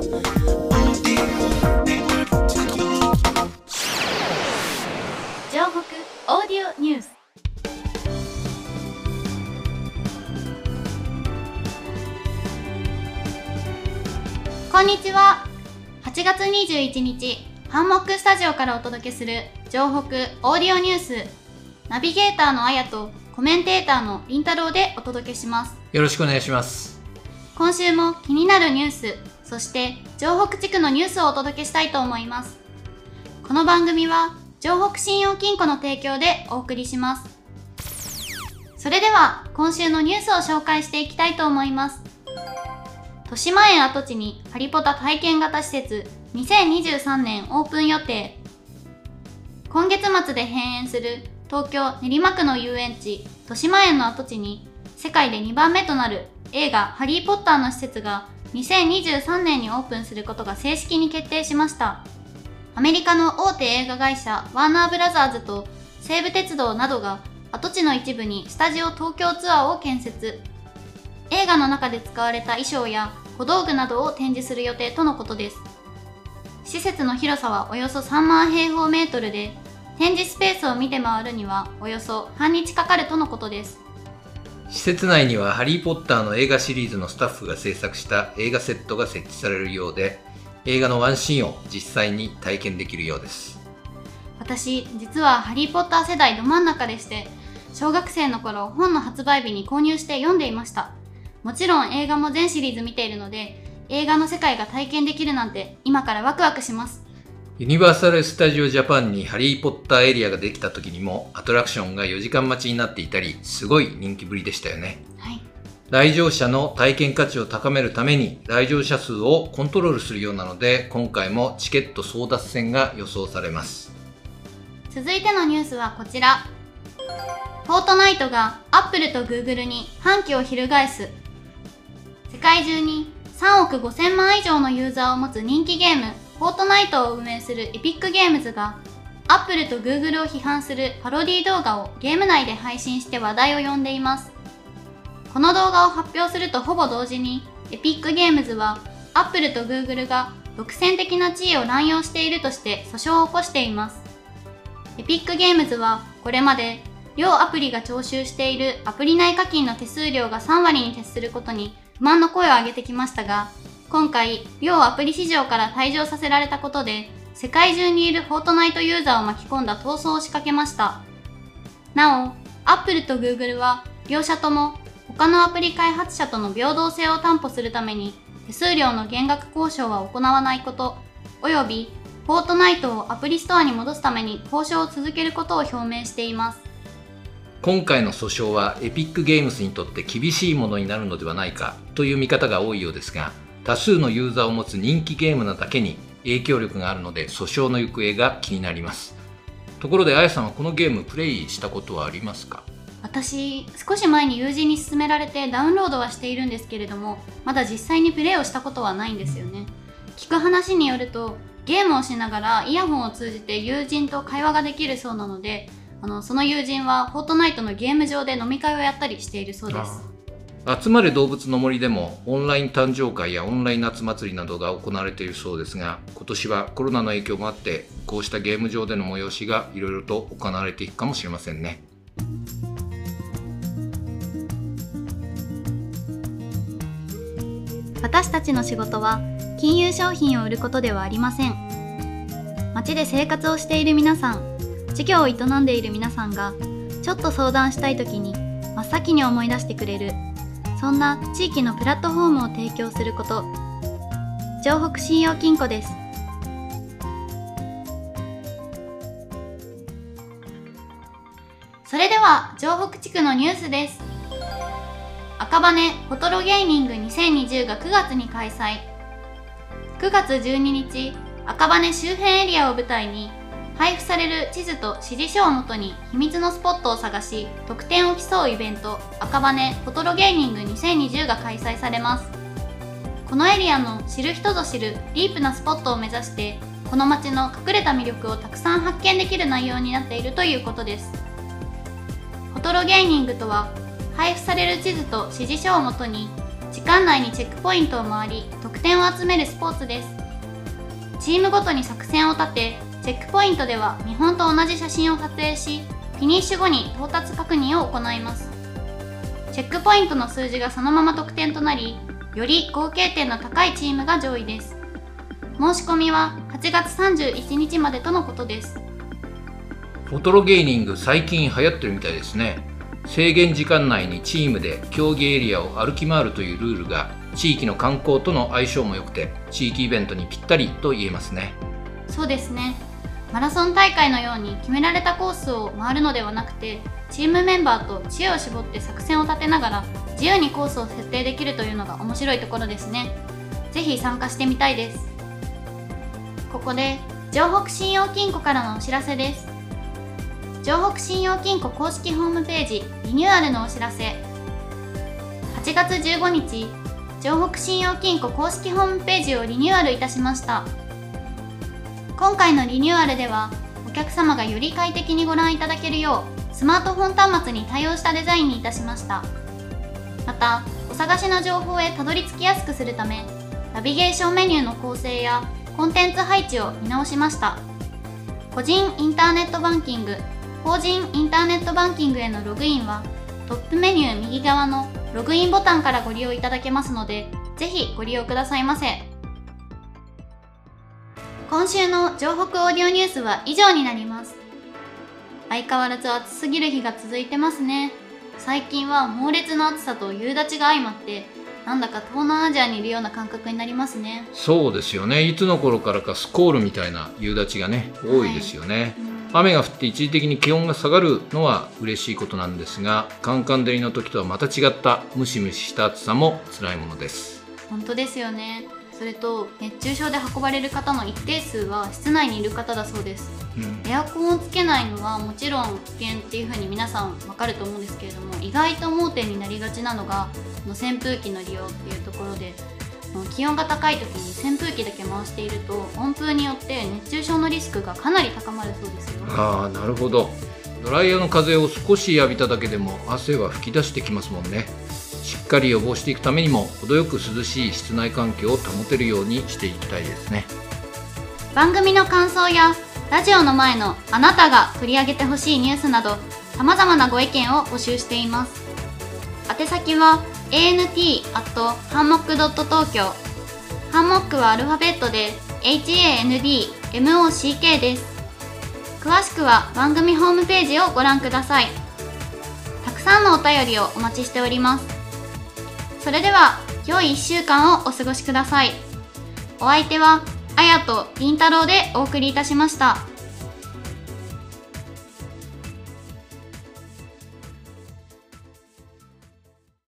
オーディオニュース。こんにちは。8月21日ハンモックスタジオからお届けする城北オーディオニュース。ナビゲーターのあやとコメンテーターのりんたろうでお届けします。よろしくお願いします。今週も気になるニュースそして城北地区のニュースをお届けしたいと思います。この番組は城北信用金庫の提供でお送りします。それでは今週のニュースを紹介していきたいと思います。豊島園跡地にハリポタ体験型施設2023年オープン予定。今月末で閉園する東京練馬区の遊園地豊島園の跡地に世界で2番目となる映画ハリーポッターの施設が2023年にオープンすることが正式に決定しました。アメリカの大手映画会社ワーナーブラザーズと西武鉄道などが跡地の一部にスタジオ東京ツアーを建設。映画の中で使われた衣装や小道具などを展示する予定とのことです。施設の広さはおよそ3万平方メートルで展示スペースを見て回るにはおよそ半日かかるとのことです。施設内にはハリーポッターの映画シリーズのスタッフが制作した映画セットが設置されるようで、映画のワンシーンを実際に体験できるようです。私実はハリー・ポッター世代ど真ん中でして小学生の頃本の発売日に購入して読んでいましたもちろん映画も全シリーズ見ているので映画の世界が体験できるなんて今からワクワクしますユニバーサル・スタジオ・ジャパンにハリー・ポッターエリアができた時にもアトラクションが4時間待ちになっていたり、すごい人気ぶりでしたよね。はい。来場者の体験価値を高めるために来場者数をコントロールするようなので今回もチケット争奪戦が予想されます。続いてのニュースはこちら。フォートナイトがアップルとグーグルに反旗を翻す。世界中に3億5000万以上のユーザーを持つ人気ゲームフォートナイトを運営するエピックゲームズがアップルとグーグルを批判するパロディ動画をゲーム内で配信して話題を呼んでいます。この動画を発表するとほぼ同時にエピックゲームズはアップルとグーグルが独占的な地位を乱用しているとして訴訟を起こしています。エピックゲームズはこれまで両アプリが徴収しているアプリ内課金の手数料が3割に達することに不満の声を上げてきましたが今回両アプリ市場から退場させられたことで世界中にいるフォートナイトユーザーを巻き込んだ闘争を仕掛けました。なおアップルとグーグルは両社とも他のアプリ開発者との平等性を担保するために手数料の減額交渉は行わないことおよびフォートナイトをアプリストアに戻すために交渉を続けることを表明しています。今回の訴訟はエピックゲームスにとって厳しいものになるのではないかという見方が多いようですが多数のユーザーを持つ人気ゲームなだけに影響力があるので訴訟の行方が気になります。ところであやさんはこのゲームプレイしたことはありますか？私少し前に友人に勧められてダウンロードはしているんですけれどもまだ実際にプレイをしたことはないんですよね。聞く話によるとゲームをしながらイヤホンを通じて友人と会話ができるそうなのであのその友人はフォートナイトのゲーム上で飲み会をやったりしているそうです集まれ動物の森でもオンライン誕生会やオンライン夏祭りなどが行われているそうですが今年はコロナの影響もあってこうしたゲーム上での催しがいろいろと行われていくかもしれませんね。私たちの仕事は金融商品を売ることではありません。街で生活をしている皆さん事業を営んでいる皆さんがちょっと相談したい時に真っ先に思い出してくれるそんな地域のプラットフォームを提供すること。城北信用金庫です。それでは城北地区のニュースです。赤羽フォトロゲーニング2020が9月に開催。9月12日赤羽周辺エリアを舞台に配布される地図と指示書をもとに秘密のスポットを探し得点を競うイベント赤羽フォトロゲーニング2020が開催されます。このエリアの知る人ぞ知るディープなスポットを目指してこの街の隠れた魅力をたくさん発見できる内容になっているということです。フォトロゲーニングとは配布される地図と指示書をもとに時間内にチェックポイントを回り得点を集めるスポーツです。チームごとに作戦を立てチェックポイントでは見本と同じ写真を撮影しフィニッシュ後に到達確認を行います。チェックポイントの数字がそのまま得点となりより合計点の高いチームが上位です。申し込みは8月31日までとのことです。フォトロゲーニング最近流行ってるみたいですね。制限時間内にチームで競技エリアを歩き回るというルールが地域の観光との相性も良くて地域イベントにぴったりと言えますね。そうですねマラソン大会のように決められたコースを回るのではなくてチームメンバーと知恵を絞って作戦を立てながら自由にコースを設定できるというのが面白いところですね。ぜひ参加してみたいです。ここで城北信用金庫からのお知らせです。城北信用金庫公式ホームページリニューアルのお知らせ。8月15日城北信用金庫公式ホームページをリニューアルいたしました。今回のリニューアルではお客様がより快適にご覧いただけるようスマートフォン端末に対応したデザインにいたしました。またお探しの情報へたどり着きやすくするためナビゲーションメニューの構成やコンテンツ配置を見直しました。個人インターネットバンキング法人インターネットバンキングへのログインはトップメニュー右側のログインボタンからご利用いただけますのでぜひご利用くださいませ。今週の城北オーディオニュースは以上になります。相変わらず暑すぎる日が続いてますね。最近は猛烈な暑さと夕立が相まってなんだか東南アジアにいるような感覚になりますね。そうですよね。いつの頃からかスコールみたいな夕立がね多いですよね、はい、雨が降って一時的に気温が下がるのは嬉しいことなんですがカンカン照りの時とはまた違ったムシムシした暑さも辛いものです。本当ですよねそれと熱中症で運ばれる方の一定数は室内にいる方だそうです、うん、エアコンをつけないのはもちろん危険っていうふうに皆さん分かると思うんですけれども意外と盲点になりがちなのがの扇風機の利用っていうところで気温が高い時に扇風機だけ回していると温風によって熱中症のリスクがかなり高まるそうですよ。ああなるほど。ドライヤーの風を少し浴びただけでも汗は吹き出してきますもんねしっかり予防していくためにも程よく涼しい室内環境を保てるようにしていきたいですね。番組の感想やラジオの前のあなたが取り上げてほしいニュースなどさまざまなご意見を募集しています。宛先は ant hanmok.tokyo ハンモックはアルファベットで HANDMOCK です。詳しくは番組ホームページをご覧ください。たくさんのお便りをお待ちしております。それでは良い1週間をお過ごしください。お相手はあやとりんたろうでお送りいたしました。